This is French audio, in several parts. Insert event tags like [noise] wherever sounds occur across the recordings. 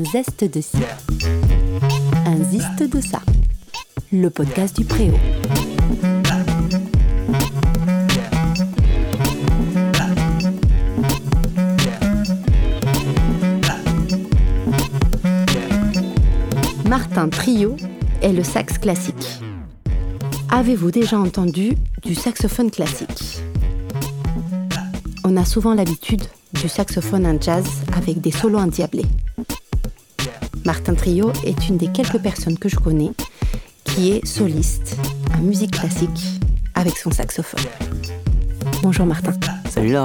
Un zeste de ci, un ziste de ça. Le podcast du Préau. Martin Trio est le sax classique. Avez-vous déjà entendu du saxophone classique? On a souvent l'habitude du saxophone en jazz avec des solos endiablés. Martin Trio est une des quelques personnes que je connais qui est soliste en musique classique avec son saxophone. Bonjour Martin. Salut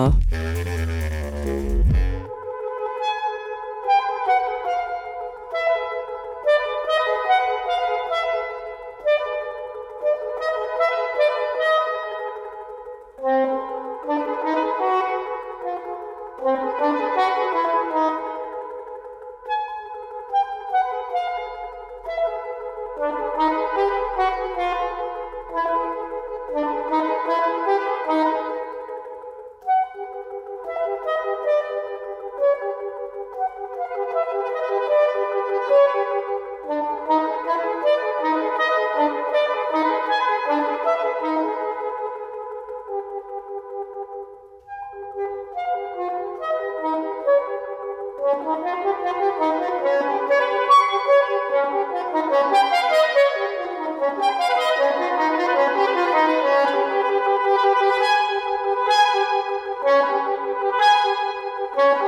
Lara. Alors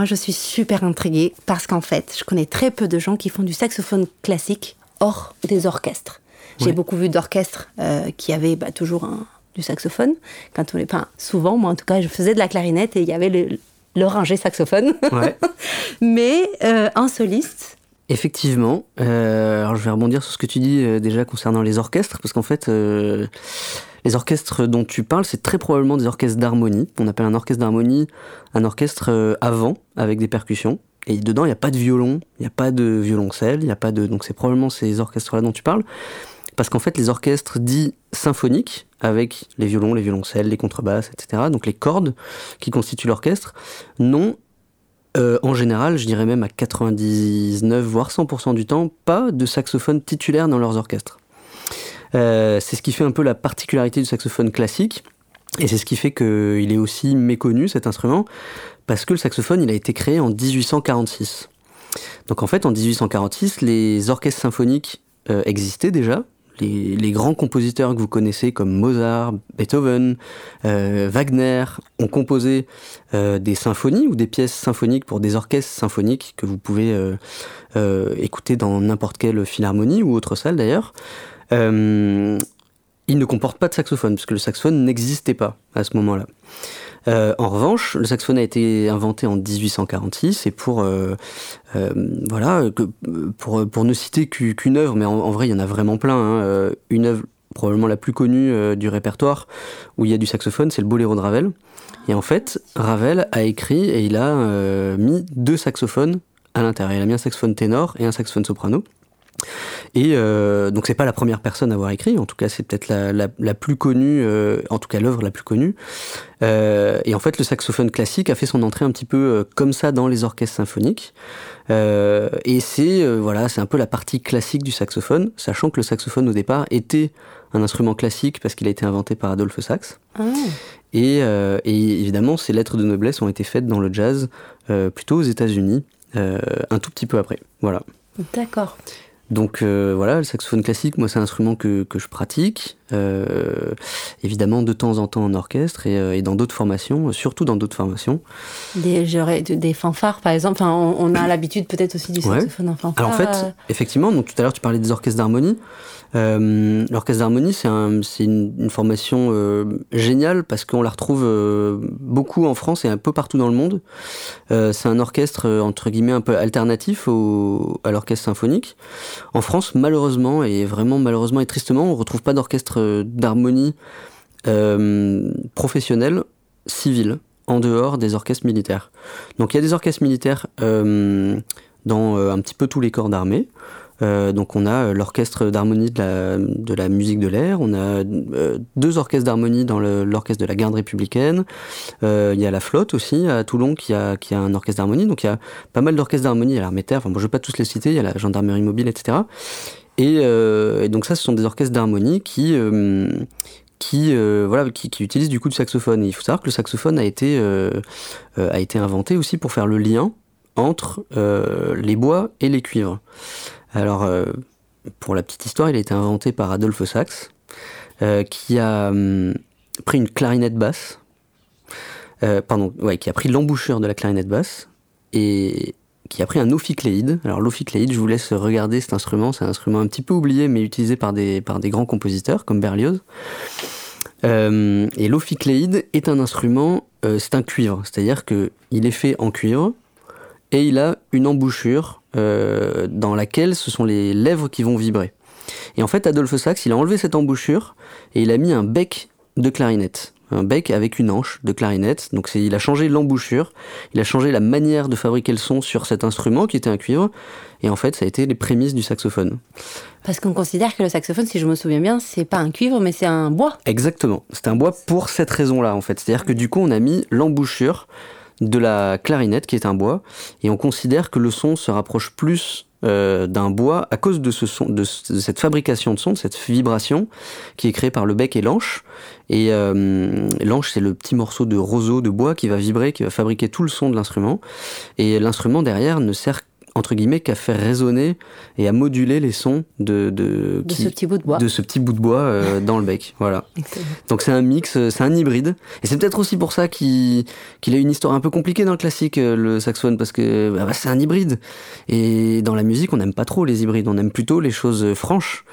moi je suis super intriguée parce qu'en fait je connais très peu de gens qui font du saxophone classique hors des orchestres. J'ai Ouais. beaucoup vu d'orchestres euh, qui avaient bah, toujours un- du saxophone. Quand on est pas souvent, moi en tout cas je faisais de la clarinette et il y avait le, rangé saxophone. Ouais. [laughs] Mais euh, un soliste, Effectivement. Euh, alors je vais rebondir sur ce que tu dis euh, déjà concernant les orchestres, parce qu'en fait, les orchestres dont tu parles, c'est très probablement des orchestres d'harmonie. On appelle un orchestre d'harmonie un orchestre euh, avant, avec des percussions. Et dedans, il n'y a pas de violon, il n'y a pas de violoncelle, il n'y a pas de. Donc c'est probablement ces orchestres-là dont tu parles. Parce qu'en fait, les orchestres dits symphoniques, avec les violons, les violoncelles, les contrebasses, etc., donc les cordes qui constituent l'orchestre, n'ont euh, en général, je dirais même à 99 voire 100% du temps, pas de saxophone titulaire dans leurs orchestres. Euh, c'est ce qui fait un peu la particularité du saxophone classique, et c'est ce qui fait qu'il est aussi méconnu cet instrument, parce que le saxophone a été créé en 1846. Donc en fait, en 1846, les orchestres symphoniques euh, existaient déjà. Les, grands compositeurs que vous connaissez comme Mozart, Beethoven, euh, Wagner ont composé des symphonies ou des pièces symphoniques pour des orchestres symphoniques que vous pouvez écouter dans n'importe quelle philharmonie ou autre salle d'ailleurs. Euh, ils ne comportent pas de saxophone puisque le saxophone n'existait pas à ce moment-là. Euh, en revanche, le saxophone a été inventé en 1846 et pour euh, pour, ne citer qu'u- qu'une œuvre, mais en, vrai il y en a vraiment plein. hein, une œuvre probablement la plus connue du répertoire où il y a du saxophone, c'est le Boléro de Ravel. Et en fait, Ravel a écrit et il a mis deux saxophones à l'intérieur. Il a mis un saxophone ténor et un saxophone soprano. Et euh, donc c'est pas la première personne à avoir écrit, en tout cas c'est peut-être la, la, la plus connue, euh, en tout cas l'œuvre la plus connue. Euh, et en fait le saxophone classique a fait son entrée un petit peu euh, comme ça dans les orchestres symphoniques. Et c'est voilà, c'est un peu la partie classique du saxophone, sachant que le saxophone au départ était un instrument classique parce qu'il a été inventé par Adolphe Sax. ah, Et, et évidemment, ces lettres de noblesse ont été faites dans le jazz plutôt aux États-Unis, un tout petit peu après. Voilà. d'accord. Donc euh, voilà, le saxophone classique, moi, c'est un instrument que, que je pratique. Évidemment de temps en temps en orchestre et, dans d'autres formations, surtout dans d'autres formations. Des, des fanfares, par exemple. on, a [coughs] l'habitude peut-être aussi du saxophone en fanfare. Alors en fait, effectivement, donc tout à l'heure tu parlais des orchestres d'harmonie. Euh, L'orchestre d'harmonie, c'est un, une, une, formation euh, géniale parce qu'on la retrouve euh, beaucoup en France et un peu partout dans le monde. Euh, c'est un orchestre entre guillemets un peu alternatif au, à l'orchestre symphonique. En France, malheureusement et vraiment malheureusement et tristement, on retrouve pas d'orchestre d'harmonie professionnel civil en dehors des orchestres militaires. Donc il y a des orchestres militaires dans un petit peu tous les corps d'armée. Euh, donc on a euh, l'orchestre d'harmonie de la, musique de l'air, on a euh, deux orchestres d'harmonie dans l'orchestre de la garde républicaine, il y a la flotte aussi à Toulon qui a, qui a un orchestre d'harmonie, donc il y a pas mal d'orchestres d'harmonie, à l'armée terre, enfin bon, je vais pas tous les citer, il y a la gendarmerie mobile, etc. Et, donc ça, ce sont des orchestres d'harmonie qui, qui, voilà, qui, du coup du saxophone. il faut savoir que le saxophone a été, a été inventé aussi pour faire le lien entre les bois et les cuivres. Alors, euh, pour la petite histoire, il a été inventé par Adolphe Sax, euh, qui a hum, pris une clarinette basse, euh, pardon, ouais, qui a pris l'embouchure de la clarinette basse et qui a pris un ophicléide. Alors l'ophicléide, je vous laisse regarder cet instrument, c'est un instrument un petit peu oublié mais utilisé par des, grands compositeurs comme Berlioz. et l'ophicléide est un instrument, c'est un cuivre, c'est-à-dire qu'il est fait en cuivre et il a une embouchure euh, dans laquelle ce sont les lèvres qui vont vibrer. Et en fait, Adolphe Sax, il a enlevé cette embouchure et il a mis un bec de clarinette. Un bec avec une hanche de clarinette. Donc il a changé l'embouchure, il a changé la manière de fabriquer le son sur cet instrument qui était un cuivre. Et en fait, ça a été les prémices du saxophone. Parce qu'on considère que le saxophone, si je me souviens bien, c'est pas un cuivre, mais c'est un bois. Exactement. C'est un bois pour cette raison-là, en fait. C'est-à-dire que du coup, on a mis l'embouchure de la clarinette qui est un bois, et on considère que le son se rapproche plus euh, d'un bois à cause de, ce son, de, cette fabrication de son, de cette vibration qui est créée par le bec et l'anche. Et euh, l'anche, c'est le petit morceau de roseau de bois qui va vibrer, qui va fabriquer tout le son de l'instrument. Et l'instrument derrière ne sert entre guillemets, qu'à faire résonner et à moduler les sons de, de, ce petit bout de bois, de ce petit bout de bois euh, [laughs] dans le bec. Voilà. Donc c'est un mix, euh, c'est un hybride. Et c'est peut-être aussi pour ça qu'il a une histoire un peu compliquée dans le classique, euh, le saxophone, parce que bah, c'est un hybride. Et dans la musique, on n'aime pas trop les hybrides, on aime plutôt les choses franches.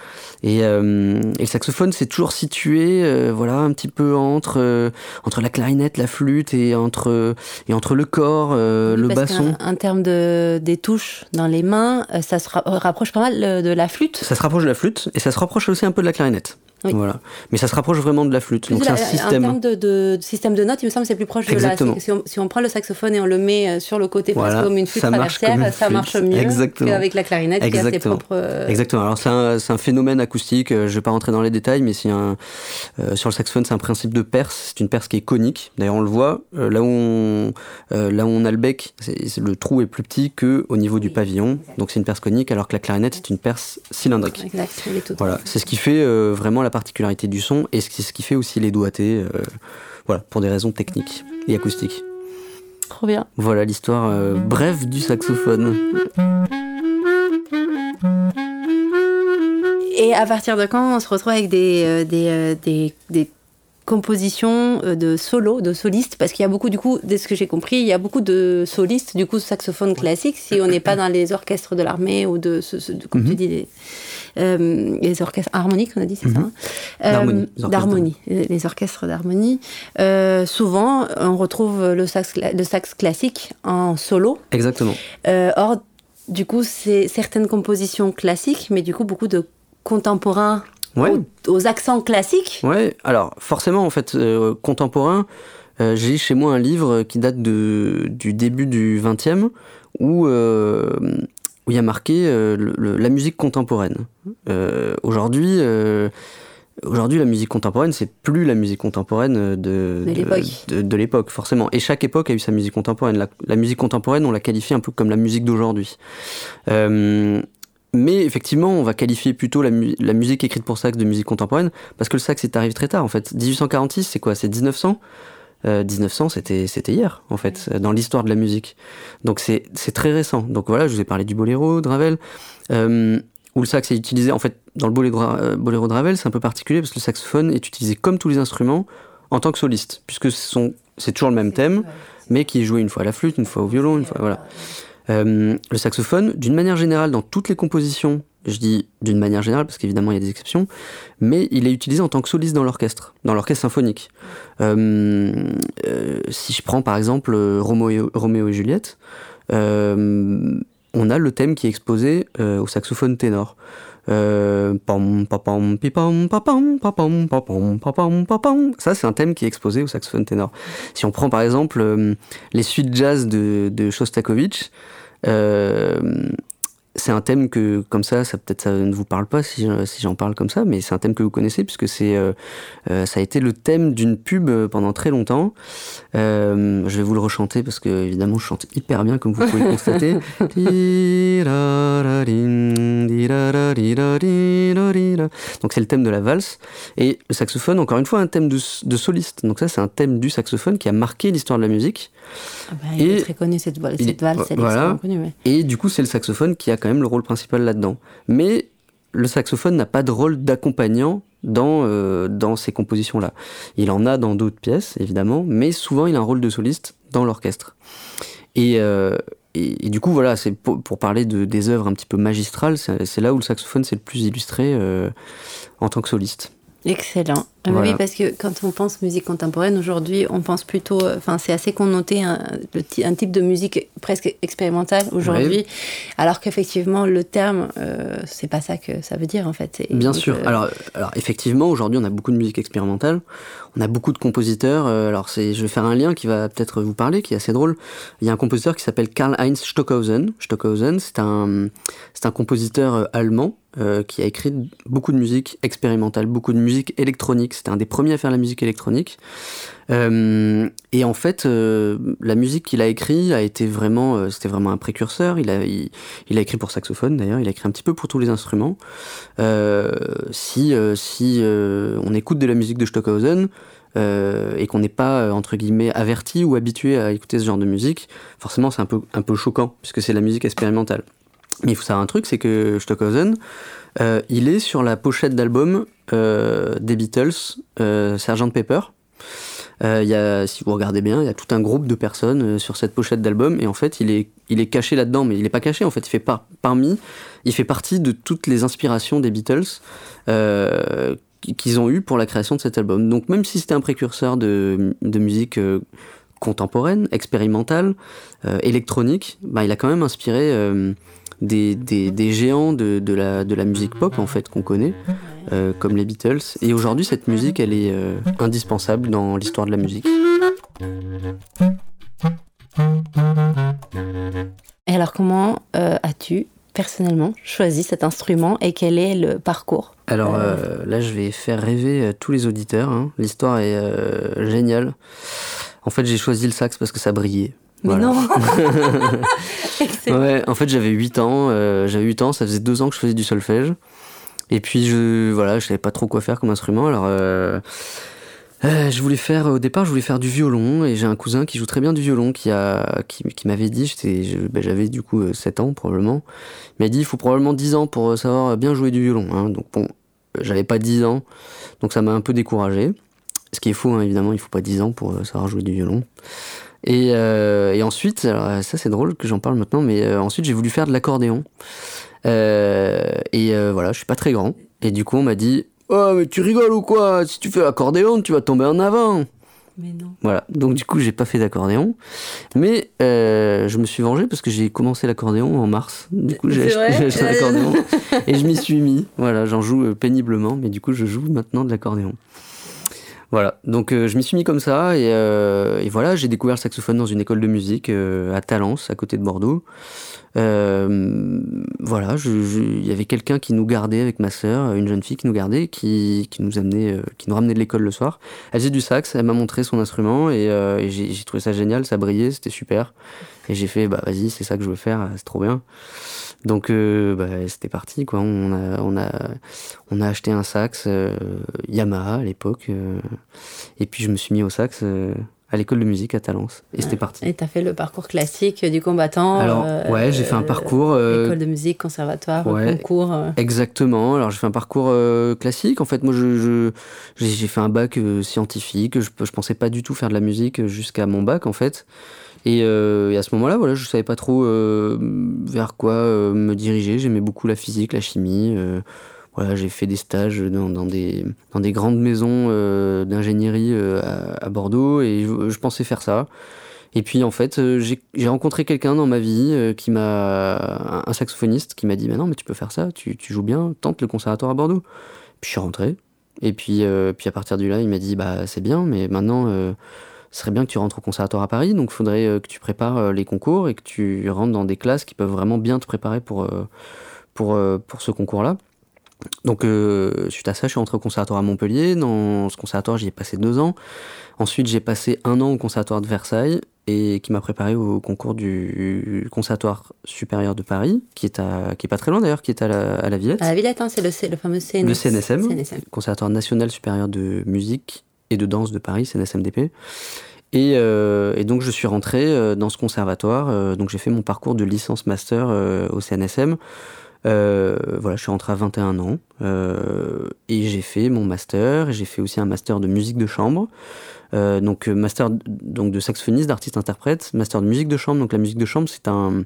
Et, euh, et, le saxophone, c'est toujours situé, euh, voilà, un petit peu entre entre la clarinette, la flûte et entre et entre le corps, le basson. En, termes de des touches dans les mains, ça se rapproche pas mal de la flûte. Ça se rapproche de la flûte et ça se rapproche aussi un peu de la clarinette. Voilà. Mais ça se rapproche vraiment de la flûte. Donc c'est un système. En termes de, système de notes, il me semble que c'est plus proche de la. Si on, si on, prend le saxophone et on le met euh, sur le côté comme une flûte traversière, ça marche mieux qu'avec la clarinette Exactement. qui a ses propres. Euh, Exactement. Alors c'est un, un, phénomène acoustique. Euh, je vais pas rentrer dans les détails, mais c'est un sur le saxophone, c'est un principe de perce. C'est une perce qui est conique. D'ailleurs, on le voit là où on là où on a le bec, le trou est plus petit que au niveau du pavillon. Donc c'est une perce conique, alors que la clarinette c'est une perce cylindrique. Exact. Voilà. C'est ce qui fait vraiment la particularité du son et c'est ce qui fait aussi les doigtés, euh, voilà, pour des raisons techniques et acoustiques. Trop bien. Voilà l'histoire euh, brève du saxophone. Et à partir de quand on se retrouve avec des, euh, des, des, des composition euh, de solo, de solistes, parce qu'il y a beaucoup, du coup, de ce que j'ai compris, il y a beaucoup de solistes, du coup, saxophone classique, si on n'est pas dans les orchestres de l'armée ou de, ce, comme tu mhm. dis, euh, les, orchestres harmoniques, on a dit, c'est ça mhm. hein euh, D'harmonie, les orchestres d'harmonie. souvent, on retrouve le sax, le sax classique en solo. Exactement. or, du coup, c'est certaines compositions classiques, mais du coup, beaucoup de contemporains aux, accents classiques Ouais, alors forcément, en fait, euh, contemporain, euh, j'ai chez moi un livre qui date de, du début du 20e où, euh, où il y a marqué la musique contemporaine. Aujourd'hui, Aujourd'hui, la musique contemporaine, c'est plus la musique contemporaine de, de l'époque, forcément. Et chaque époque a eu sa musique contemporaine. La, la musique contemporaine, on la qualifie un peu comme la musique d'aujourd'hui. Mais effectivement, on va qualifier plutôt la, musique écrite pour sax de musique contemporaine, parce que le sax est arrivé très tard en fait. 1846, c'est quoi? C'est 1900 1900, c'était c'était hier en fait dans l'histoire de la musique. Donc c'est très récent. Donc voilà, je vous ai parlé du boléro, de Ravel. Euh, où le sax est utilisé, en fait, dans le boléro, boléro de Ravel, c'est un peu particulier parce que le saxophone est utilisé comme tous les instruments en tant que soliste, puisque c'est toujours le même thème, mais qui est joué une fois à la flûte, une fois au violon, une fois, voilà. Euh, le saxophone, d'une manière générale, dans toutes les compositions, je dis d'une manière générale parce qu'évidemment il y a des exceptions, mais il est utilisé en tant que soliste dans l'orchestre, dans l'orchestre symphonique. Euh, euh, si je prends par exemple Roméo, et Juliette, on a le thème qui est exposé au saxophone ténor. Ça, c'est un thème qui est exposé au saxophone ténor. Si on prend par exemple les suites jazz de, Shostakovich, euh, c'est un thème que, comme ça, ça peut-être ça ne vous parle pas si, si j'en parle comme ça, mais c'est un thème que vous connaissez puisque c'est, euh, euh, ça a été le thème d'une pub pendant très longtemps. je vais vous le rechanter parce que évidemment je chante hyper bien comme vous pouvez le constater. [laughs] Donc c'est le thème de la valse et le saxophone, encore une fois, un thème de, de soliste. Donc ça c'est un thème du saxophone qui a marqué l'histoire de la musique. Ah bah, il est très connu cette, cette valse, elle voilà. est Et du coup c'est le saxophone qui a quand même le rôle principal là-dedans. Mais le saxophone n'a pas de rôle d'accompagnant dans, euh, dans ces compositions-là. Il en a dans d'autres pièces, évidemment, mais souvent il a un rôle de soliste dans l'orchestre. Et, euh, et, du coup, voilà, c'est pour, parler de, des œuvres un petit peu magistrales, c'est là où le saxophone s'est le plus illustré euh, en tant que soliste. Excellent. Ah oui, parce que quand on pense musique contemporaine aujourd'hui, on pense plutôt, euh, enfin, c'est assez connoté un, un, type de musique presque expérimentale aujourd'hui, alors qu'effectivement le terme, euh, c'est pas ça que ça veut dire en fait. Bien sûr. Euh, alors, alors effectivement, aujourd'hui, on a beaucoup de musique expérimentale, on a beaucoup de compositeurs. alors, c'est, je vais faire un lien qui va peut-être vous parler, qui est assez drôle. Il y a un compositeur qui s'appelle Karl-Heinz Stockhausen. Stockhausen, c'est un, c'est un compositeur allemand qui a écrit beaucoup de musique expérimentale, beaucoup de musique électronique c'était un des premiers à faire la musique électronique. Euh, et en fait, euh, la musique qu'il a écrit a été vraiment, euh, c'était vraiment un précurseur. Il a, écrit pour saxophone d'ailleurs. Il a écrit un petit peu pour tous les instruments. si si on écoute de la musique de Stockhausen, et qu'on n'est pas entre guillemets averti ou habitué à écouter ce genre de musique, forcément c'est un peu, un peu choquant puisque c'est la musique expérimentale. Mais il faut savoir un truc, c'est que Stockhausen, euh, il est sur la pochette d'album euh, des Beatles, euh, Sgt Pepper. Euh, y a, si vous regardez bien, il y a tout un groupe de personnes sur cette pochette d'album et en fait il est, il est caché là-dedans, mais il n'est pas caché en fait, il fait par, parmi, il fait partie de toutes les inspirations des Beatles qu'ils ont eues pour la création de cet album. Donc même si c'était un précurseur de, de musique contemporaine, expérimentale, électronique, bah, il a quand même inspiré des, des, géants de, de, la, de la musique pop en fait qu'on connaît, euh, comme les Beatles. Et aujourd'hui, cette musique, elle est euh, indispensable dans l'histoire de la musique. Et alors, comment euh, as-tu personnellement choisi cet instrument et quel est le parcours? Alors là, je vais faire rêver tous les auditeurs. Hein. L'histoire est géniale. En fait, j'ai choisi le sax parce que ça brillait. Mais non [laughs] Ouais, en fait, j'avais 8 ans. Euh, j'avais 8 ans, ça faisait 2 ans que je faisais du solfège. Et puis, je, voilà, je savais pas trop quoi faire comme instrument. Alors, euh, euh, je voulais faire, au départ, je voulais faire du violon. Et j'ai un cousin qui joue très bien du violon qui, a, qui, qui m'avait dit, ben, j'avais du coup 7 ans probablement. Il m'a dit, il faut probablement 10 ans pour savoir bien jouer du violon. Hein. Donc, bon, j'avais pas 10 ans. Donc, ça m'a un peu découragé. Ce qui est faux, hein, évidemment, il faut pas 10 ans pour savoir jouer du violon. Et, euh, et ensuite, alors ça c'est drôle que j'en parle maintenant, mais euh, ensuite j'ai voulu faire de l'accordéon. Euh, et voilà, je suis pas très grand. Et du coup, on m'a dit Oh, mais tu rigoles ou quoi? Si tu fais l'accordéon, tu vas tomber en avant. Mais non. Voilà, donc du coup, j'ai pas fait d'accordéon. Mais je me suis vengé parce que j'ai commencé l'accordéon en mars. Du coup, j'ai acheté, l'accordéon [laughs] et je m'y suis mis. Voilà, j'en joue péniblement, mais du coup, je joue maintenant de l'accordéon. Voilà, donc euh, je m'y suis mis comme ça et, euh, et voilà, j'ai découvert le saxophone dans une école de musique euh, à Talence, à côté de Bordeaux. voilà, il y avait quelqu'un qui nous gardait avec ma sœur, une jeune fille qui nous gardait, qui, qui nous amenait, qui nous ramenait de l'école le soir. Elle faisait du sax, elle m'a montré son instrument et, et j'ai trouvé ça génial, ça brillait, c'était super. Et j'ai fait, bah vas-y, c'est ça que je veux faire, c'est trop bien. Donc euh, bah, c'était parti quoi. On a on a on a acheté un sax euh, Yamaha à l'époque euh, et puis je me suis mis au sax à l'école de musique à Talence. Et c'était parti. Et tu as fait le parcours classique du combattant Alors, ouais, j'ai fait un parcours. école de musique, conservatoire, concours. Exactement. Alors, j'ai fait un parcours classique. En fait, moi, je, j'ai fait un bac scientifique. Je, je pensais pas du tout faire de la musique jusqu'à mon bac, en fait. Et, à ce moment-là, voilà, je savais pas trop vers quoi me diriger. J'aimais beaucoup la physique, la chimie. Voilà, j'ai fait des stages dans, des, dans des grandes maisons euh, d'ingénierie euh, à, Bordeaux et je, pensais faire ça. Et puis en fait, euh, j'ai rencontré quelqu'un dans ma vie qui m'a. un saxophoniste qui m'a dit Mais non, mais tu peux faire ça, tu, tu, joues bien, tente le conservatoire à Bordeaux. Puis je suis rentré. Et puis, puis à partir de là, il m'a dit Bah c'est bien, mais maintenant, ce serait bien que tu rentres au conservatoire à Paris, donc il faudrait que tu prépares les concours et que tu rentres dans des classes qui peuvent vraiment bien te préparer pour, pour, pour ce concours-là. Donc, euh, suite à ça, je suis rentré au conservatoire à Montpellier. Dans ce conservatoire, j'y ai passé deux ans. Ensuite, j'ai passé un an au conservatoire de Versailles et qui m'a préparé au concours du conservatoire supérieur de Paris, qui est, à, qui est pas très loin d'ailleurs, qui est à la, à la Villette. À la Villette, hein, c'est le, le, fameux CNSM. Le CNSM, Conservatoire national supérieur de musique et de danse de Paris, CNSMDP. Et, euh, et, donc je suis rentré euh, dans ce conservatoire, euh, donc j'ai fait mon parcours de licence master au CNSM. Voilà, je suis rentré à 21 ans et j'ai fait mon master. J'ai fait aussi un master de musique de chambre. Donc master donc de saxophoniste, d'artiste-interprète, master de musique de chambre. Donc la musique de chambre, c'est un,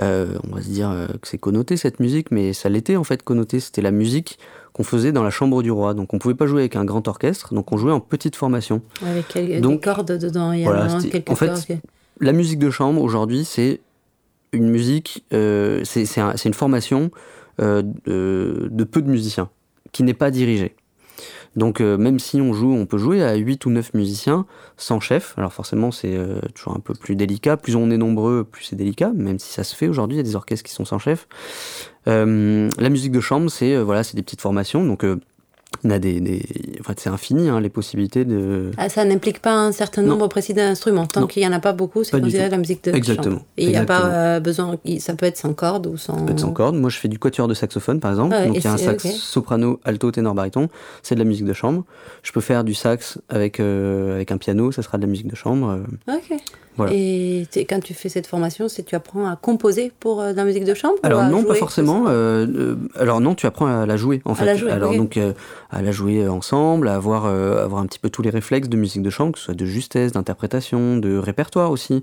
on va se dire que c'est connoté cette musique, mais ça l'était en fait connoté. C'était la musique qu'on faisait dans la chambre du roi. Donc on pouvait pas jouer avec un grand orchestre, donc on jouait en petite formation. Avec des cordes dedans, il y a quelques en fait, La musique de chambre aujourd'hui, c'est une musique, euh, c'est une formation euh, de, peu de musiciens, qui n'est pas dirigée. Donc euh, même si on joue, on peut jouer à 8 ou 9 musiciens sans chef. Alors forcément c'est toujours un peu plus délicat. Plus on est nombreux, plus c'est délicat, même si ça se fait aujourd'hui, il y a des orchestres qui sont sans chef. la musique de chambre, c'est voilà, c'est des petites formations. Donc on a des, des... Enfin, c'est infini hein, les possibilités de. Ah, ça n'implique pas un certain nombre précis d'instruments. Tant qu'il n'y en a pas beaucoup, c'est considéré la musique de Exactement. Et il n'y a pas euh, besoin. Ça peut être sans cordes ou sans. Ça peut être sans cordes. Moi, je fais du quatuor de saxophone, par exemple. Donc, il y a un sax soprano, alto, ténor, baryton. C'est de la musique de chambre. Je peux faire du sax avec, euh, avec un piano. Ça sera de la musique de chambre. Ok. Et quand tu fais cette formation, c'est tu apprends à composer pour euh, la musique de chambre Alors non, pas forcément. Euh, euh, alors non, tu apprends à la jouer en fait. À la jouer, alors donc à la jouer ensemble, à avoir avoir un petit peu tous les réflexes de musique de chambre, que ce soit de justesse, d'interprétation, de répertoire aussi,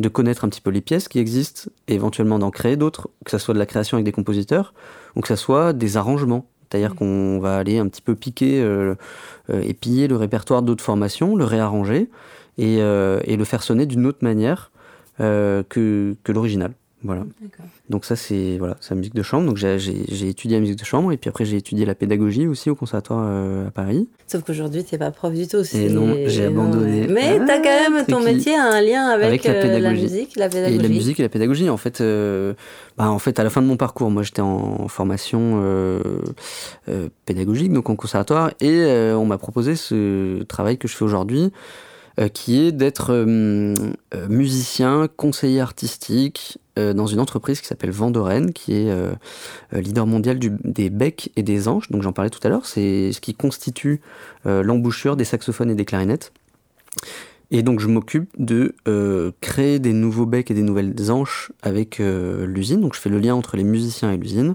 de connaître un petit peu les pièces qui existent, et éventuellement d'en créer d'autres, que ce soit de la création avec des compositeurs ou que ce soit des arrangements. C'est-à-dire qu'on va aller un petit peu piquer et piller le répertoire d'autres formations, le réarranger euh, et, le faire sonner d'une autre manière euh, que, que l'original. Voilà. Donc ça c'est voilà, la musique de chambre. Donc j'ai étudié la musique de chambre et puis après j'ai étudié la pédagogie aussi au conservatoire euh, à Paris. Sauf qu'aujourd'hui tu n'es pas prof du tout. Et non, j'ai abandonné. Mais tu as quand même ton métier a un lien avec, la, musique, la pédagogie. Et la musique et la pédagogie. En fait, bah, en fait à la fin de mon parcours, moi j'étais en formation pédagogique donc en conservatoire et on m'a proposé ce travail que je fais aujourd'hui qui est d'être euh, euh, musicien, conseiller artistique dans une entreprise qui s'appelle Vendoren, qui est leader mondial des becs et des anches. Donc j'en parlais tout à l'heure, c'est ce qui constitue l'embouchure des saxophones et des clarinettes. Et donc je m'occupe de créer des nouveaux becs et des nouvelles anches avec l'usine. Donc je fais le lien entre les musiciens et l'usine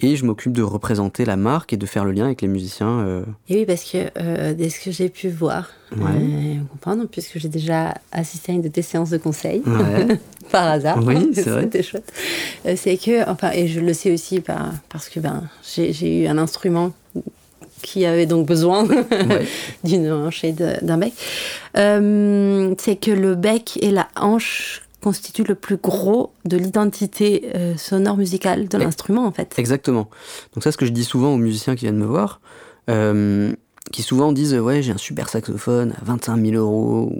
et je m'occupe de représenter la marque et de faire le lien avec les musiciens. Euh. Et oui, parce que euh, dès ce que j'ai pu voir, ouais. euh, comprendre, puisque j'ai déjà assisté à une de tes séances de conseil, [laughs] par hasard, oui, [laughs] c'est vrai. c'était chouette, euh, c'est que, enfin, et je le sais aussi parce que ben, j'ai eu un instrument qui avait donc besoin [laughs] d'une hanche et d'un bec, c'est que le bec et la hanche constitue le plus gros de l'identité euh, sonore musicale de l'instrument en fait. Exactement. Donc ça, ce que je dis souvent aux musiciens qui viennent me voir, euh, qui souvent disent ouais j'ai un super saxophone à 25 000 euros,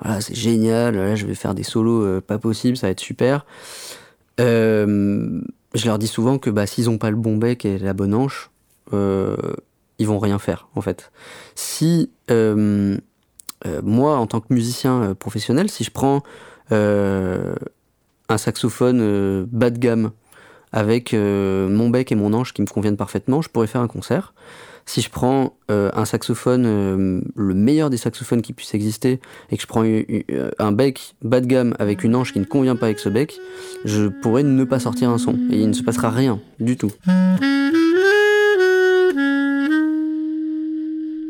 voilà c'est génial, là je vais faire des solos euh, pas possible, ça va être super. je leur dis souvent que bah, s'ils n'ont pas le bon bec et la bonne hanche, ils vont rien faire en fait. Si moi en tant que musicien professionnel, si je prends euh, un saxophone euh, bas de gamme avec euh, mon bec et mon ange qui me conviennent parfaitement, je pourrais faire un concert. si je prends euh, un saxophone, euh, le meilleur des saxophones qui puisse exister, et que je prends un bec bas de gamme avec une anche qui ne convient pas avec ce bec, je pourrais ne pas sortir un son. Et il ne se passera rien du tout.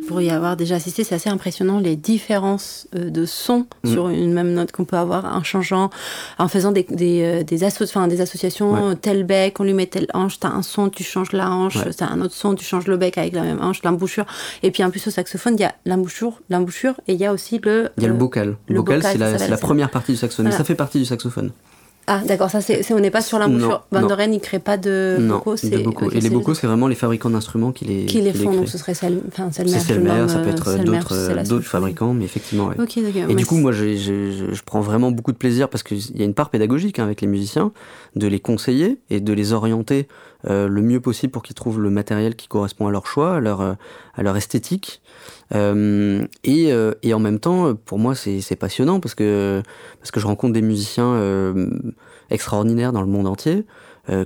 Pour y avoir déjà assisté, c'est assez impressionnant les différences euh, de son mm. sur une même note qu'on peut avoir en changeant, en faisant des, des, euh, des, des associations, tel bec, on lui met telle hanche, t'as un son, tu changes la hanche, t'as un autre son, tu changes le bec avec la même hanche, l'embouchure. Et puis en plus au saxophone, il y a l'embouchure, l'embouchure et il y a aussi le... Il y a le bocal. Le, bocal, c'est la, première partie du saxophone, mais ça fait partie du saxophone. Ah, d'accord, ça c'est, on n'est pas sur l'embouchure. Van Doren, il ne crée pas de bocaux. De bocaux. et les bocaux, c'est vraiment les fabricants d'instruments qui les, qui les font. donc ce serait Sel, enfin, Selmer. C'est Selmer, ça peut être euh, d'autres, d'autres fabricants, mais effectivement. Ouais. Okay, et du coup, moi, je, je, je, prends vraiment beaucoup de plaisir parce qu'il y a une part pédagogique hein, avec les musiciens, de les conseiller et de les orienter euh, le mieux possible pour qu'ils trouvent le matériel qui correspond à leur choix, à leur, euh, à leur esthétique. Euh, et, euh, et, en même temps, pour moi, c'est passionnant parce que, parce que je rencontre des musiciens euh, extraordinaires dans le monde entier.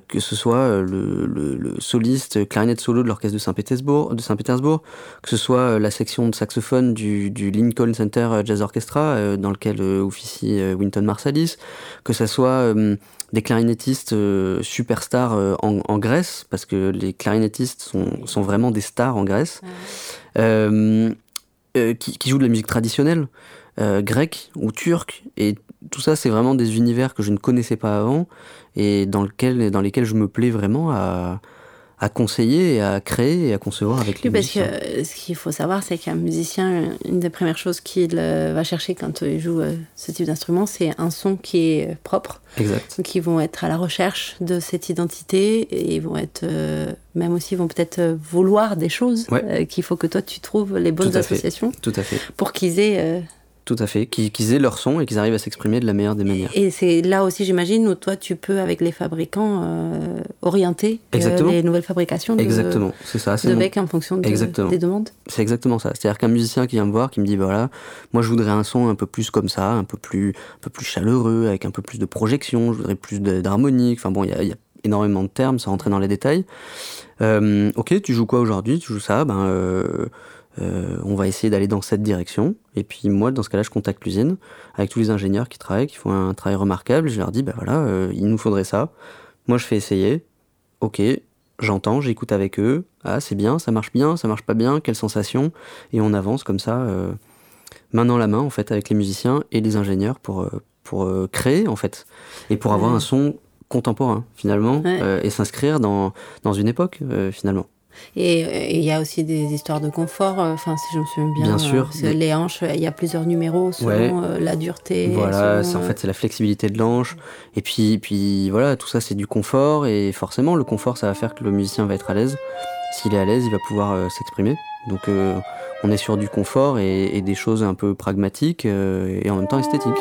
Que ce soit le, soliste clarinette solo de l'orchestre de Saint-Pétersbourg, Saint-Pétersbourg, que ce soit la section de saxophone du, Lincoln Center Jazz Orchestra, dans lequel officie Winton Marsalis, que ce soit des clarinettistes superstars en, Grèce, parce que les clarinettistes sont, vraiment des stars en Grèce, qui, qui, jouent de la musique traditionnelle, grecque ou turque. Et tout ça, c'est vraiment des univers que je ne connaissais pas avant et dans, lequel, dans lesquels je me plais vraiment à, à conseiller et à créer et à concevoir avec lui. parce que euh, ce qu'il faut savoir, c'est qu'un musicien, une des premières choses qu'il euh, va chercher quand il joue euh, ce type d'instrument, c'est un son qui est propre. Exact. Donc ils vont être à la recherche de cette identité et ils vont être, même aussi, ils vont peut-être vouloir des choses qu'il faut que toi tu trouves les bonnes associations. Tout à fait. Pour qu'ils aient tout à fait, qu'ils aient leur son et qu'ils arrivent à s'exprimer de la meilleure des manières. Et c'est là aussi, j'imagine, où toi, tu peux, avec les fabricants, euh, orienter euh, les nouvelles fabrications de, exactement, c'est ça, de bec en fonction de, des demandes. C'est exactement ça. C'est-à-dire qu'un musicien qui vient me voir, qui me dit, voilà, moi je voudrais un son un peu plus comme ça, un peu plus, un peu plus chaleureux, avec un peu plus de projection, je voudrais plus d'harmonie. Enfin bon, il y a, énormément de termes, sans rentrer dans les détails. Euh, ok, tu joues quoi aujourd'hui? Tu joues ça? Ben euh, euh, on va essayer d'aller dans cette direction. Et puis moi, dans ce cas-là, je contacte l'usine avec tous les ingénieurs qui travaillent, qui font un travail remarquable. Je leur dis, ben voilà, euh, il nous faudrait ça. Moi, je fais essayer. Ok, j'entends, j'écoute avec eux. Ah, c'est bien, ça marche bien, ça marche pas bien, quelle sensation. Et on avance comme ça, euh, main dans la main, en fait, avec les musiciens et les ingénieurs pour, pour créer, en fait. Et pour avoir un son contemporain, finalement, et s'inscrire dans, dans une époque, finalement. Et il y a aussi des histoires de confort, euh, enfin si je me souviens bien. Bien sûr. Les hanches, il y a plusieurs numéros selon euh, la dureté. Voilà, en fait c'est la flexibilité de l'anche. Et puis, puis voilà, tout ça c'est du confort et forcément le confort ça va faire que le musicien va être à l'aise. S'il est à l'aise, il va pouvoir euh, s'exprimer. Donc on est sur du confort et, et, des choses un peu pragmatiques et en même temps esthétiques.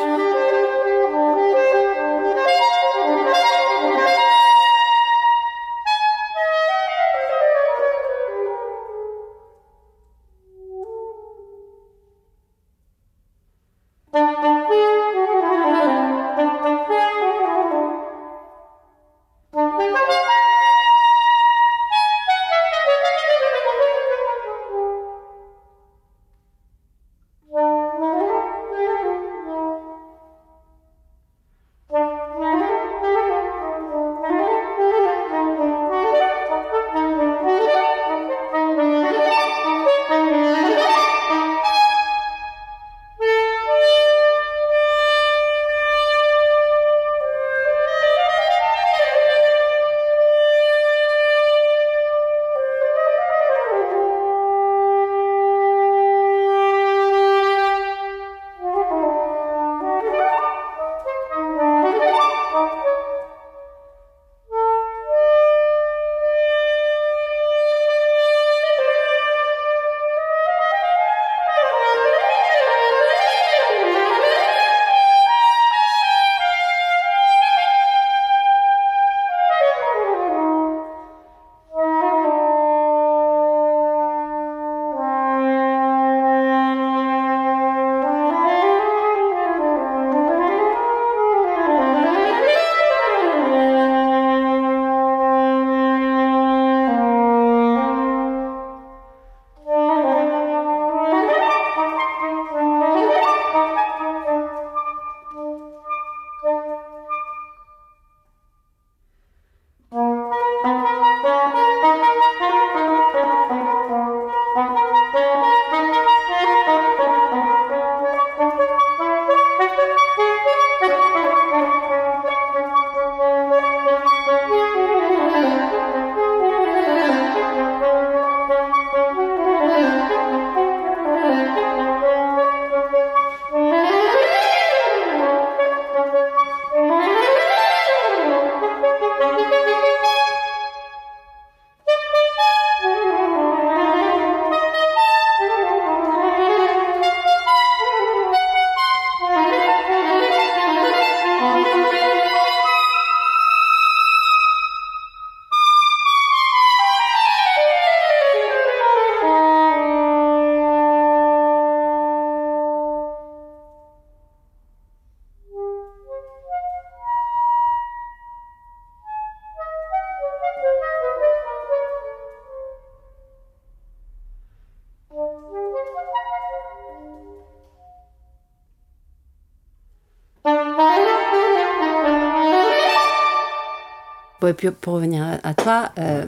Bon, et puis pour revenir à, toi, euh,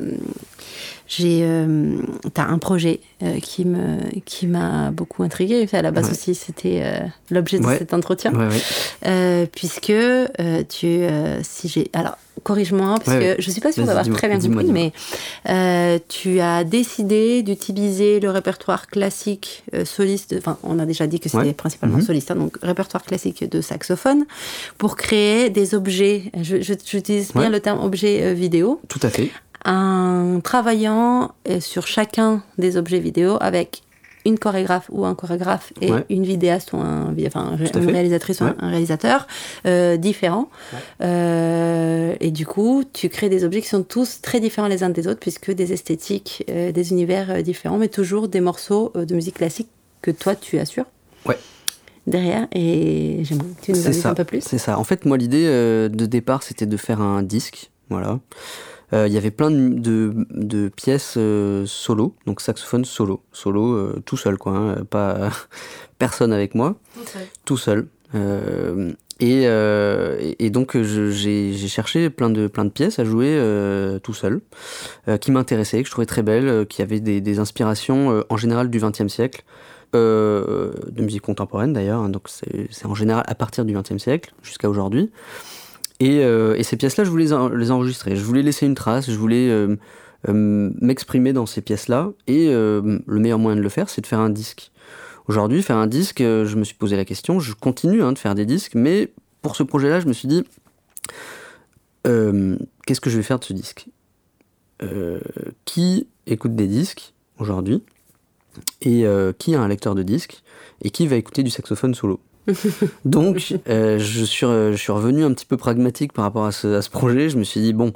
j'ai, euh, as un projet euh, qui me qui m'a beaucoup intrigué. À la base aussi, c'était euh, l'objet de cet entretien, puisque tu, si j'ai, alors corrige-moi parce que je suis pas sûre d'avoir très bien compris, mais tu as décidé d'utiliser le répertoire classique soliste. Enfin, on a déjà dit que c'était principalement mhm. soliste, hein, donc répertoire classique de saxophone pour créer des objets. J'utilise bien le terme objet vidéo. Tout à fait en travaillant euh, sur chacun des objets vidéo avec une chorégraphe ou un chorégraphe et une vidéaste ou un, enfin, une réalisatrice ou un réalisateur euh, différents. Euh, et du coup, tu crées des objets qui sont tous très différents les uns des autres, puisque des esthétiques, des univers différents, mais toujours des morceaux de musique classique que toi tu assures. Ouais derrière et j'aimerais que tu nous en dises un peu plus. C'est ça. En fait, moi, l'idée de départ, c'était de faire un disque. Voilà. Euh, il y avait plein de, pièces euh, solo, donc saxophone solo, solo euh, tout seul quoi, hein, pas [laughs] personne avec moi, tout seul. Et, donc j'ai cherché plein de, plein de pièces à jouer tout seul, qui m'intéressaient, que je trouvais très belles, qui avaient des, inspirations en général du XXe siècle. de musique contemporaine d'ailleurs, hein, donc c'est en général à partir du XXe siècle jusqu'à aujourd'hui. Euh, et, ces pièces-là, je voulais les enregistrer. Je voulais laisser une trace, je voulais euh, euh, m'exprimer dans ces pièces-là. Et le meilleur moyen de le faire, c'est de faire un disque. Aujourd'hui, faire un disque, je me suis posé la question. Je continue hein, de faire des disques, mais pour ce projet-là, je me suis dit qu'est-ce que je vais faire de ce disque? Qui écoute des disques aujourd'hui? Et qui a un lecteur de disques? Et qui va écouter du saxophone solo? [laughs] Donc, euh, je, suis, je suis revenu un petit peu pragmatique par rapport à ce, projet. Je me suis dit, bon,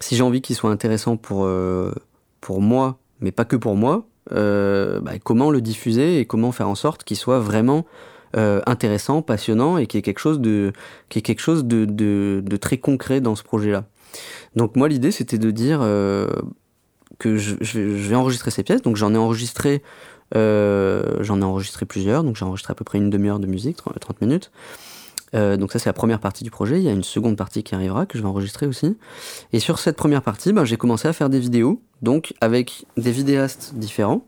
si j'ai envie qu'il soit intéressant pour, euh, pour moi, mais pas que pour moi, euh, bah, comment le diffuser et comment faire en sorte qu'il soit vraiment intéressant, passionnant et qu'il y ait quelque chose de, quelque chose de, de, très concret dans ce projet-là. Donc moi, l'idée, c'était de dire que je, vais enregistrer ces pièces. Donc j'en ai enregistré euh, j'en ai enregistré plusieurs, donc j'ai enregistré à peu près une demi-heure de musique, 30 minutes. Euh, donc ça c'est la première partie du projet. Il y a une seconde partie qui arrivera que je vais enregistrer aussi. Et sur cette première partie, ben, j'ai commencé à faire des vidéos, donc avec des vidéastes différents.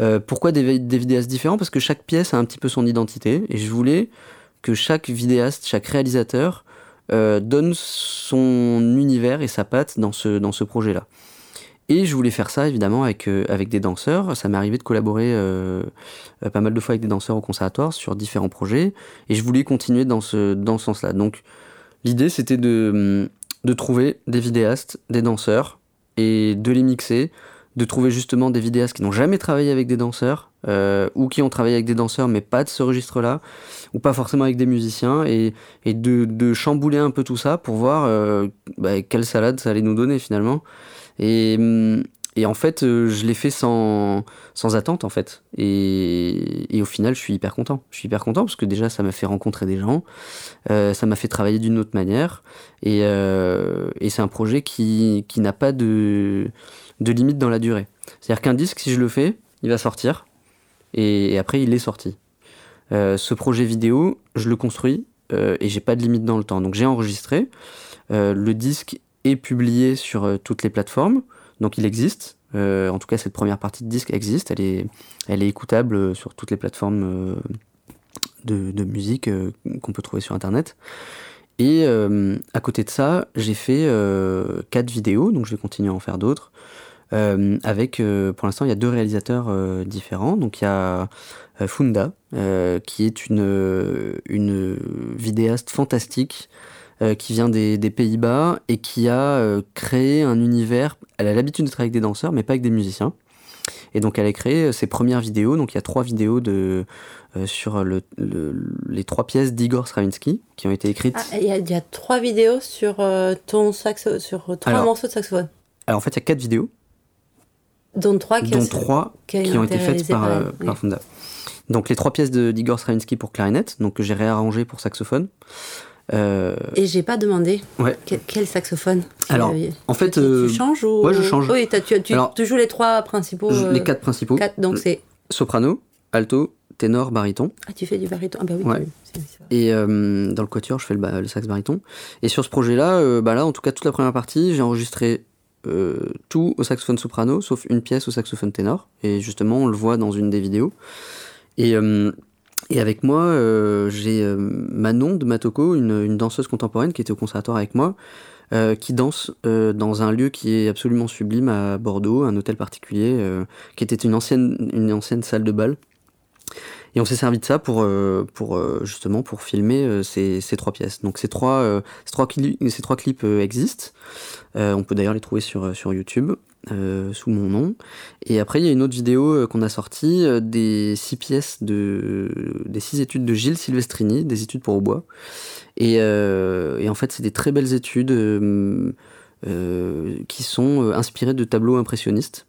Euh, pourquoi des, vidéastes différents? Parce que chaque pièce a un petit peu son identité et je voulais que chaque vidéaste, chaque réalisateur donne son univers et sa patte dans ce projet-là. Et je voulais faire ça évidemment avec, euh, avec des danseurs. Ça m'est arrivé de collaborer euh, euh, pas mal de fois avec des danseurs au conservatoire sur différents projets. Et je voulais continuer dans ce, dans ce sens-là. Donc l'idée c'était de, de trouver des vidéastes, des danseurs, et de les mixer. De trouver justement des vidéastes qui n'ont jamais travaillé avec des danseurs, ou qui ont travaillé avec des danseurs mais pas de ce registre-là, ou pas forcément avec des musiciens, et, et de, de, chambouler un peu tout ça pour voir bah, quelle salade ça allait nous donner finalement. Et, et en fait, euh, je l'ai fait sans, sans attente, en fait. Et, au final, je suis hyper content. Je suis hyper content parce que déjà, ça m'a fait rencontrer des gens, euh, ça m'a fait travailler d'une autre manière. Et, euh, et c'est un projet qui, qui n'a pas de, de limite dans la durée. C'est-à-dire qu'un disque, si je le fais, il va sortir. Et, après, il est sorti. ce projet vidéo, je le construis et j'ai pas de limite dans le temps. Donc j'ai enregistré. le disque est publié sur euh, toutes les plateformes, donc il existe. Euh, en tout cas, cette première partie de disque existe, elle est, elle est écoutable euh, sur toutes les plateformes de, musique qu'on peut trouver sur Internet. Et à côté de ça, j'ai fait quatre vidéos, donc je vais continuer à en faire d'autres. avec, pour l'instant, il y a deux réalisateurs différents. Donc il y a Funda, qui est une, une vidéaste fantastique euh, qui vient des, Pays-Bas et qui a euh, créé un univers. Elle a l'habitude de travailler avec des danseurs, mais pas avec des musiciens. Et donc elle a créé euh, ses premières vidéos. Donc il y a trois vidéos de, sur le, les trois pièces d'Igor Stravinsky qui ont été écrites. Ah, il y, a trois vidéos sur ton saxo, sur trois morceaux de saxophone. Alors en fait il y a quatre vidéos. Dont trois qui, dont trois qui ont été faites par, par, Funda. Donc les trois pièces d'Igor Stravinsky pour clarinette, donc que j'ai réarrangé pour saxophone. Euh... Et j'ai pas demandé quel, saxophone. Alors, en fait, tu, euh, changes ou ouais, je change. Oui, tu, tu, joues les trois principaux. les quatre principaux. Quatre, donc c'est soprano, alto, ténor, baryton. Ah, tu fais du baryton Ah, bah oui. Ouais. tu-. Et euh, dans le quatuor, je fais le, sax baryton. Et sur ce projet-là, euh, bah là, en tout cas, toute la première partie, j'ai enregistré euh, tout au saxophone soprano, sauf une pièce au saxophone ténor. Et justement, on le voit dans une des vidéos. Et, euh, et avec moi, euh, j'ai euh, Manon de Matoko, une, danseuse contemporaine qui était au conservatoire avec moi, euh, qui danse dans un lieu qui est absolument sublime à Bordeaux, un hôtel particulier, qui était une ancienne, une ancienne salle de bal. Et on s'est servi de ça pour, pour justement pour filmer ces, ces trois pièces. Donc ces trois, ces trois, ces trois clips existent. On peut d'ailleurs les trouver sur, sur YouTube euh, sous mon nom. Et après il y a une autre vidéo euh, qu'on a sortie euh, des six pièces de des six études de Gilles Silvestrini, des études pour. Et, euh, et en fait c'est des très belles études qui sont inspirées de tableaux impressionnistes.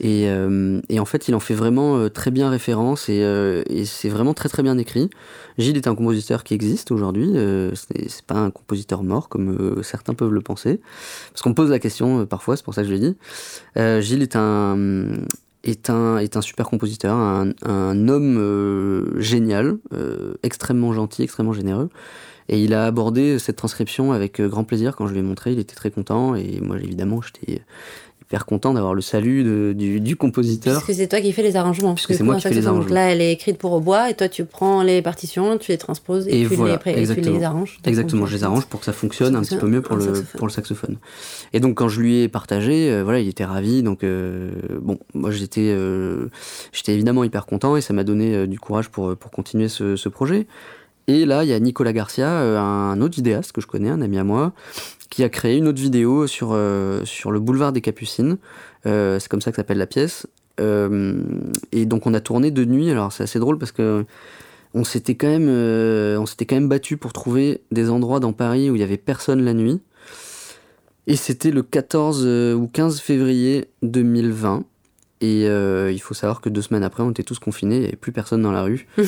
Et, euh, et en fait, il en fait vraiment euh, très bien référence et, euh, et c'est vraiment très très bien écrit. Gilles est un compositeur qui existe aujourd'hui. C'est pas un compositeur mort comme certains peuvent le penser, parce qu'on me pose la question parfois. C'est pour ça que je dit. Euh, Gilles est un est un est un super compositeur, un, homme génial, extrêmement gentil, extrêmement généreux. Et il a abordé cette transcription avec grand plaisir quand je lui ai montré. Il était très content et moi évidemment j'étais hyper content d'avoir le salut de- du, du compositeur. Parce que c'est toi qui fais les arrangements. Parce c'est que moi pour qui fais les saxophone, donc arrangements. Là, elle est écrite pour au bois et toi, tu prends les partitions, tu les transposes et, Et tu, voilà, les, et tu les arranges. Exactement, je les arrange pour que ça fonctionne un petit peu mieux pour le, saxophone. pour le saxophone. Et donc quand je lui ai partagé, euh, voilà, il était ravi. Donc euh, bon, moi j'étais, euh, j'étais évidemment hyper content et ça m'a donné du courage pour pour continuer ce, ce projet. Et là, il y a Nicolas Garcia, un autre vidéaste que je connais, un ami à moi, qui a créé une autre vidéo sur euh, sur le boulevard des Capucines. Euh, c'est comme ça que s'appelle la pièce. Euh, et donc on a tourné de nuit. Alors c'est assez drôle parce que on s'était quand même, on s'était quand même battu pour trouver des endroits dans Paris où il y avait personne la nuit. Et c'était le 14 euh, ou 15 février 2020. Et euh, il faut savoir que deux semaines après, on était tous confinés, il n'y avait plus personne dans la rue. [laughs]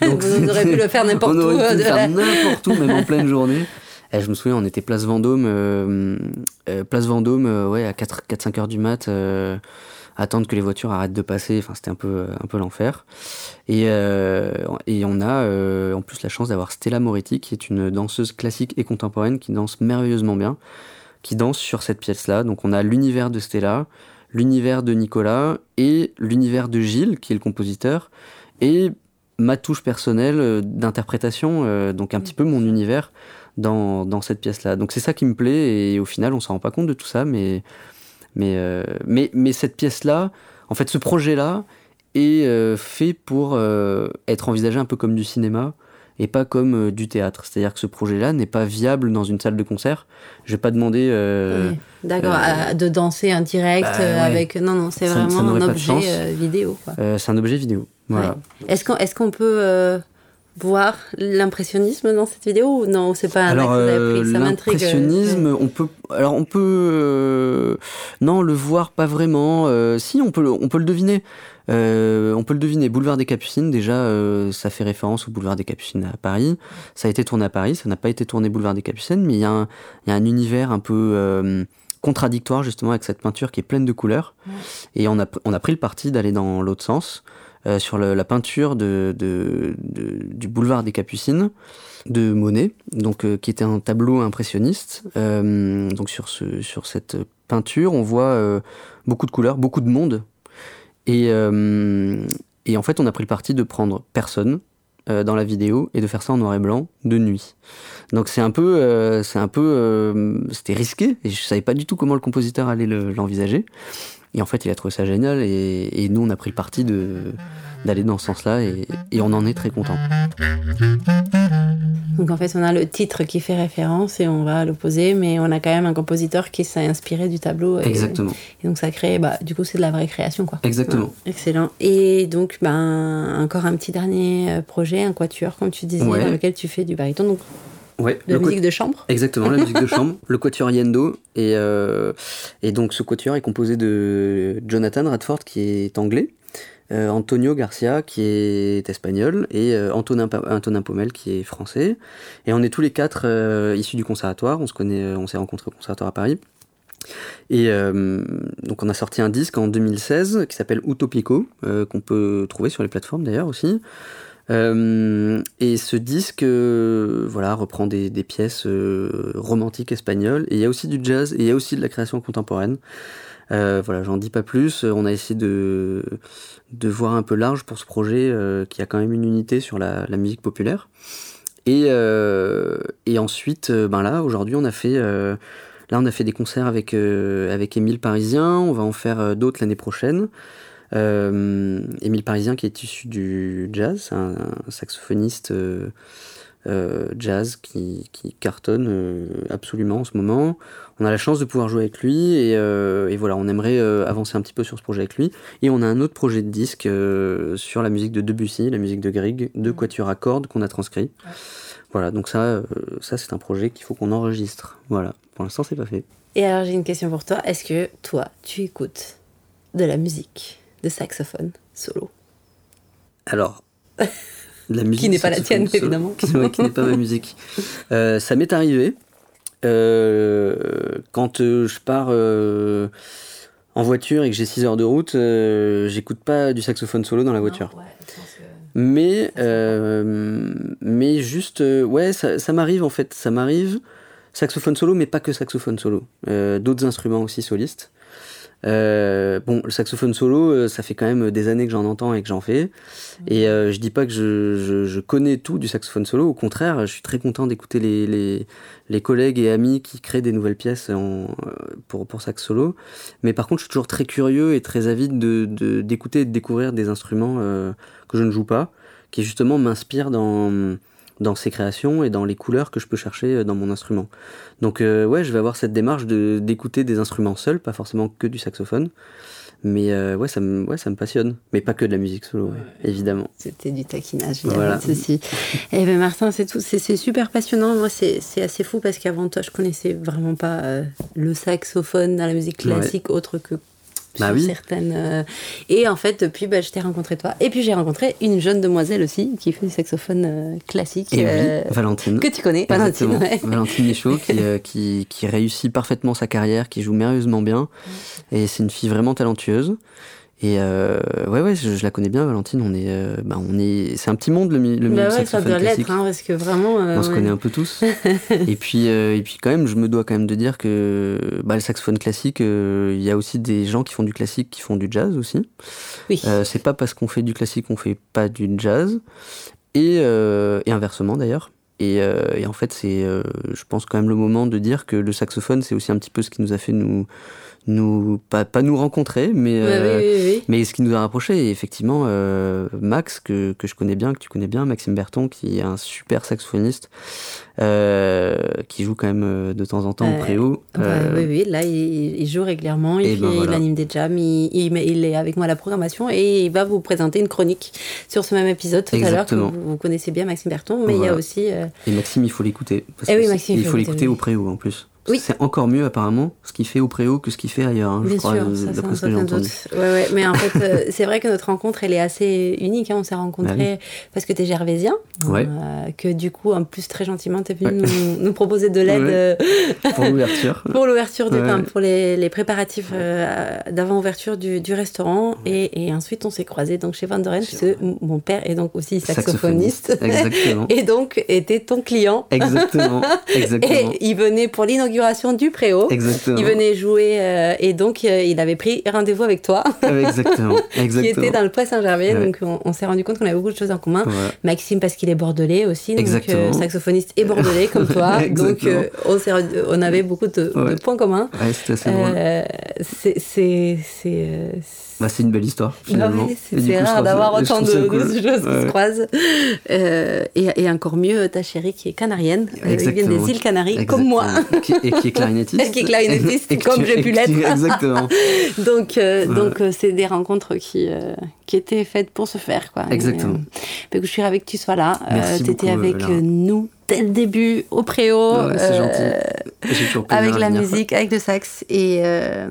Donc Vous auriez pu le faire n'importe on où. aurait pu le faire n'importe où, même en pleine journée. Et je me souviens, on était place Vendôme, euh, euh, place Vendôme, euh, ouais, à 4-5 heures du mat, attendre que les voitures arrêtent de passer. Enfin, c'était un peu, un peu l'enfer. Et, euh, et on a euh, en plus la chance d'avoir Stella Moretti, qui est une danseuse classique et contemporaine qui danse merveilleusement bien, qui danse sur cette pièce-là. Donc on a l'univers de Stella, l'univers de Nicolas et l'univers de Gilles, qui est le compositeur, et ma touche personnelle d'interprétation, euh, donc un petit peu mon univers dans, dans cette pièce-là. Donc c'est ça qui me plaît, et au final, on s'en rend pas compte de tout ça, mais, mais, euh, mais, mais cette pièce-là, en fait, ce projet-là est euh, fait pour euh, être envisagé un peu comme du cinéma et pas comme du théâtre. C'est-à-dire que ce projet-là n'est pas viable dans une salle de concert. Je vais pas demander. Oui. D'accord, de danser en direct bah, ouais. avec. Non, non, c'est Ça- ça vraiment un objet vidéo. C'est un objet vidéo. Voilà. Est-ce qu'on est qu'on peut voir l'impressionnisme dans cette vidéo ou non C'est pas un Alors euh, m'intrigue. l'impressionnisme, on peut, alors on peut, euh, non, le voir pas vraiment. euh, si, on peut, le- on peut le deviner. Euh, on peut le deviner. Boulevard des Capucines, déjà, euh, ça fait référence au Boulevard des Capucines à Paris. Ça a été tourné à Paris, ça n'a pas été tourné Boulevard des Capucines, mais il y, a un- il y a un univers un peu euh, contradictoire justement avec cette peinture qui est pleine de couleurs. Et on a, on a pris le parti d'aller dans l'autre sens, euh, sur la peinture du Boulevard des Capucines de Monet, donc euh, qui était un tableau impressionniste. Euh, donc sur ce, sur cette peinture, on voit beaucoup de couleurs, beaucoup de monde. Et, en fait, on a pris le parti de prendre personne dans la vidéo et de faire ça en noir et blanc de nuit. Donc c'est un peu, c'est un peu, c'était risqué et je savais pas du tout comment le compositeur allait le- l'envisager. Et en fait, il a trouvé ça génial et, et nous, on a pris le parti de d'aller dans ce sens-là et, et on en est très content. Donc en fait, on a le titre qui fait référence et on va l'opposer, mais on a quand même un compositeur qui s'est inspiré du tableau. Et, Exactement. et donc ça crée, bah, du coup, c'est de la vraie création, quoi. Exactement. Ouais, excellent. Et donc, ben, encore un petit dernier euh, projet, un quatuor, comme tu disais, Ouais. dans lequel tu fais du baryton, donc Ouais. la musique de chambre. Exactement, la musique de [laughs] chambre, le quatuor Yendo. Et, euh, et donc ce quatuor est composé de Jonathan Radford qui est anglais, euh, Antonio Garcia qui est espagnol et euh, Antonin, Antonin Pommel qui est français. Et on est tous les quatre issus du conservatoire, on se connaît, on s'est rencontrés au conservatoire à Paris. Et donc on a sorti un disque en 2016 qui s'appelle Utopico, qu'on peut trouver sur les plateformes d'ailleurs aussi. Et ce disque voilà, reprend des, pièces romantiques espagnoles, et il y a aussi du jazz, et il y a aussi de la création contemporaine. Euh, voilà, j'en dis pas plus. On a essayé de, voir un peu large pour ce projet euh, qui a quand même une unité sur la, musique populaire. Et, euh, et ensuite, ben là, aujourd'hui, on a fait. Là, on a fait des concerts avec, avec Émile Parisien, on va en faire d'autres l'année prochaine. Émile Parisien qui est issu du jazz, un, un saxophoniste euh, jazz qui, cartonne euh, absolument en ce moment. On a la chance de pouvoir jouer avec lui et, euh, voilà, on aimerait avancer un petit peu sur ce projet avec lui. Et on a un autre projet de disque sur la musique de Debussy, la musique de Grieg, de. Quatuor à cordes qu'on a transcrit. Voilà, donc ça, ça c'est un projet qu'il faut qu'on enregistre. Voilà, pour l'instant c'est pas fait. Et alors j'ai une question pour toi. Est-ce que toi, tu écoutes de la musique? De saxophone solo Alors, [laughs] la musique. Qui n'est pas la tienne, évidemment. [laughs] Qui, n'est pas ma musique. Euh, ça m'est arrivé. Euh, quand euh, je pars en voiture et que j'ai 6 heures de route, j'écoute pas du saxophone solo dans la voiture. mais, mais juste, ouais, ça, ça m'arrive en fait. Ça m'arrive. Saxophone solo, mais pas que saxophone solo. D'autres instruments aussi solistes. Euh, bon, le saxophone solo, euh, ça fait quand même des années que j'en entends et que j'en fais. Et euh, je dis pas que je, je, connais tout du saxophone solo. Au contraire, je suis très content d'écouter les, les, les, collègues et amis qui créent des nouvelles pièces en, pour, pour sax solo. Mais par contre, je suis toujours très curieux et très avide d'écouter de, d'écouter et de découvrir des instruments que je ne joue pas, qui justement m'inspirent dans dans ses créations et dans les couleurs que je peux chercher euh, dans mon instrument. Donc euh, ouais, je vais avoir cette démarche de d'écouter des instruments seuls, pas forcément que du saxophone. Mais euh, ouais, ça me, ouais, ça me passionne. Mais pas que de la musique solo, évidemment. C'était du taquinage, voilà. ceci. Et eh ben Martin, c'est tout, c'est super passionnant. Moi, c'est assez fou parce qu'avant toi, je connaissais vraiment pas le saxophone dans la musique classique autre que bah oui. certaines. Euh, et en fait, depuis, bah, je t'ai rencontré toi. Et puis j'ai rencontré une jeune demoiselle aussi qui fait du saxophone euh, classique. Et euh, Valentine. Que tu connais. Valentine, Valentine Michaud qui, [laughs] qui, qui, réussit parfaitement sa carrière, qui joue merveilleusement bien. Et c'est une fille vraiment talentueuse. Et euh, ouais, ouais, je, la connais bien, Valentine. On est, euh, bah, on est, c'est un petit monde le, le bah ouais, ça doit l'être, hein, parce que vraiment. Euh, on se connaît un peu tous. [laughs] et puis, et puis quand même, je me dois quand même de dire que bah, le saxophone classique, il y a aussi des gens qui font du classique, qui font du jazz aussi. Oui. c'est pas parce qu'on fait du classique qu'on fait pas du jazz, et, et inversement d'ailleurs. Et, et, en fait, c'est, je pense quand même le moment de dire que le saxophone, c'est aussi un petit peu ce qui nous a fait nous nous pas, pas nous rencontrer, mais, euh, mais ce qui nous a rapprochés. Et effectivement, euh, Max, que, que, je connais bien, que tu connais bien, Maxime Berton, qui est un super saxophoniste, euh, qui joue quand même de temps en temps au préau. Bah, oui, oui, là, il, joue régulièrement, il, ben il anime des jams, il, il, est avec moi à la programmation et il va vous présenter une chronique sur ce même épisode tout à l'heure, que vous, connaissez bien, Maxime Berton, mais il y a aussi... Et Maxime, il faut l'écouter. Eh oui, Maxime, il faut l'écouter au préau en plus. C'est encore mieux apparemment ce qu'il fait au préau que ce qu'il fait ailleurs, hein, je crois, d'après ce que j'ai entendu. Ouais, ouais, mais en fait, euh, [laughs] c'est vrai que notre rencontre, elle est assez unique. Hein. On s'est rencontrés ah parce que tu es gervaisien, ouais. euh, que du coup, en plus, très gentiment, tu es venu nous, nous, proposer de l'aide euh, pour l'ouverture. [laughs] pour l'ouverture du pain, pour les, les préparatifs euh, d'avant-ouverture du, du, restaurant. Et, et, ensuite, on s'est croisés donc, chez Van Doren, puisque mon père est donc aussi saxophoniste. Exactement. [laughs] et donc, était ton client. Exactement. Exactement. Et il venait pour l'inauguration du Préau. Exactement. Il venait jouer euh, et donc euh, il avait pris rendez-vous avec toi. Exactement. Exactement. [laughs] qui était dans le Poids Saint-Gervais. Donc on, s'est rendu compte qu'on avait beaucoup de choses en commun. Maxime parce qu'il est bordelais aussi, donc euh, saxophoniste et bordelais comme toi. [laughs] donc on, on, avait beaucoup de, points communs. Ouais, assez c'est bah, c'est une belle histoire, finalement. c'est rare d'avoir autant de, [laughs] choses qui se croisent. Euh, et, et, encore mieux, ta chérie qui est canarienne, euh, qui vient des îles Canaries, comme moi. [laughs] et qui est clarinettiste. et qui est clarinettiste, comme j'ai pu l'être. Exactement. [laughs] donc, euh, donc c'est des rencontres qui, qui étaient faites pour se faire. Quoi. Exactement. Et, je suis ravie que tu sois là. tu étais avec nous dès le début au préau. Euh, avec la musique, avec le sax et, euh,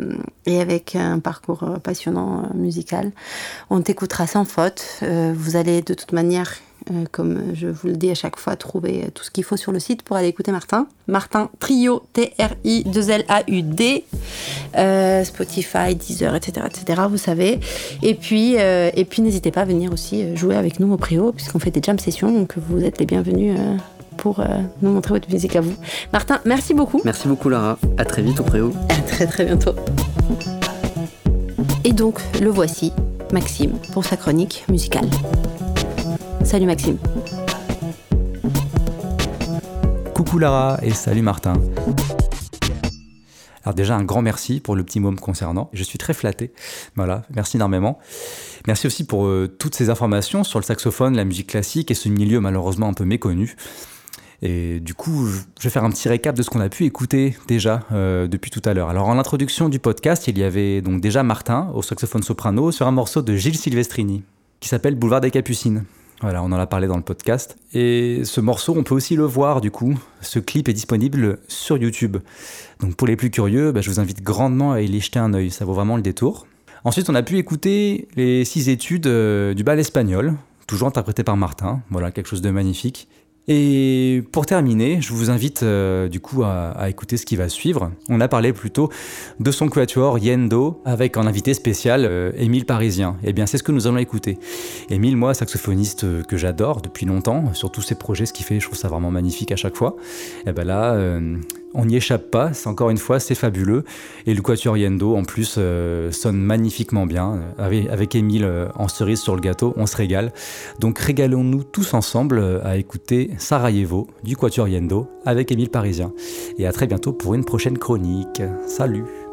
et avec un parcours euh, passionnant musical. On t'écoutera sans faute. vous allez de toute manière Euh, comme je vous le dis à chaque fois, trouvez tout ce qu'il faut sur le site pour aller écouter Martin. Martin Trio, T-R-I-2-L-A-U-D, euh, Spotify, Deezer, etc., etc., vous savez. Et puis, et puis n'hésitez pas à venir aussi jouer avec nous au Prio, puisqu'on fait des jam sessions, donc vous êtes les bienvenus pour nous montrer votre musique à vous. Martin, merci beaucoup. Merci beaucoup Lara. À très vite au Préau. À très très bientôt. Et donc, le voici, Maxime, pour sa chronique musicale. Salut Maxime. Coucou Lara et salut Martin. Alors déjà un grand merci pour le petit mot concernant. Je suis très flatté. Voilà, merci énormément. Merci aussi pour euh, toutes ces informations sur le saxophone, la musique classique et ce milieu malheureusement un peu méconnu. Et du coup, je vais faire un petit récap de ce qu'on a pu écouter déjà euh, depuis tout à l'heure. Alors, en introduction du podcast, il y avait donc déjà Martin au saxophone soprano sur un morceau de Gilles Silvestrini qui s'appelle Boulevard des Capucines. Voilà, on en a parlé dans le podcast. Et ce morceau, on peut aussi le voir du coup. Ce clip est disponible sur YouTube. Donc pour les plus curieux, bah, je vous invite grandement à y jeter un œil. Ça vaut vraiment le détour. Ensuite, on a pu écouter les six études euh, du bal espagnol, toujours interprété par Martin. Voilà, quelque chose de magnifique. Et pour terminer, je vous invite euh, du coup à, écouter ce qui va suivre. On a parlé plutôt de son quatuor Yendo avec un invité spécial, euh, Émile Parisien. Et eh bien c'est ce que nous allons écouter. Émile, moi, saxophoniste euh, que j'adore depuis longtemps, sur tous ses projets, ce qu'il fait, je trouve ça vraiment magnifique à chaque fois. Et bien là, on n'y échappe pas, c'est encore une fois, c'est fabuleux. Et le Quatuor en plus, euh, sonne magnifiquement bien. Avec, avec Émile euh, en cerise sur le gâteau, on se régale. Donc régalons-nous tous ensemble euh, à écouter Sarajevo du Quatuor Yendo avec Émile Parisien. Et à très bientôt pour une prochaine chronique. Salut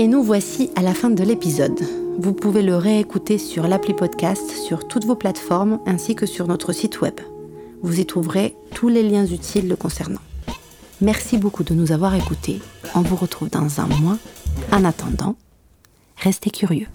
Et nous voici à la fin de l'épisode. Vous pouvez le réécouter sur l'appli podcast, sur toutes vos plateformes ainsi que sur notre site web. Vous y trouverez tous les liens utiles le concernant. Merci beaucoup de nous avoir écoutés. On vous retrouve dans un mois. En attendant, restez curieux.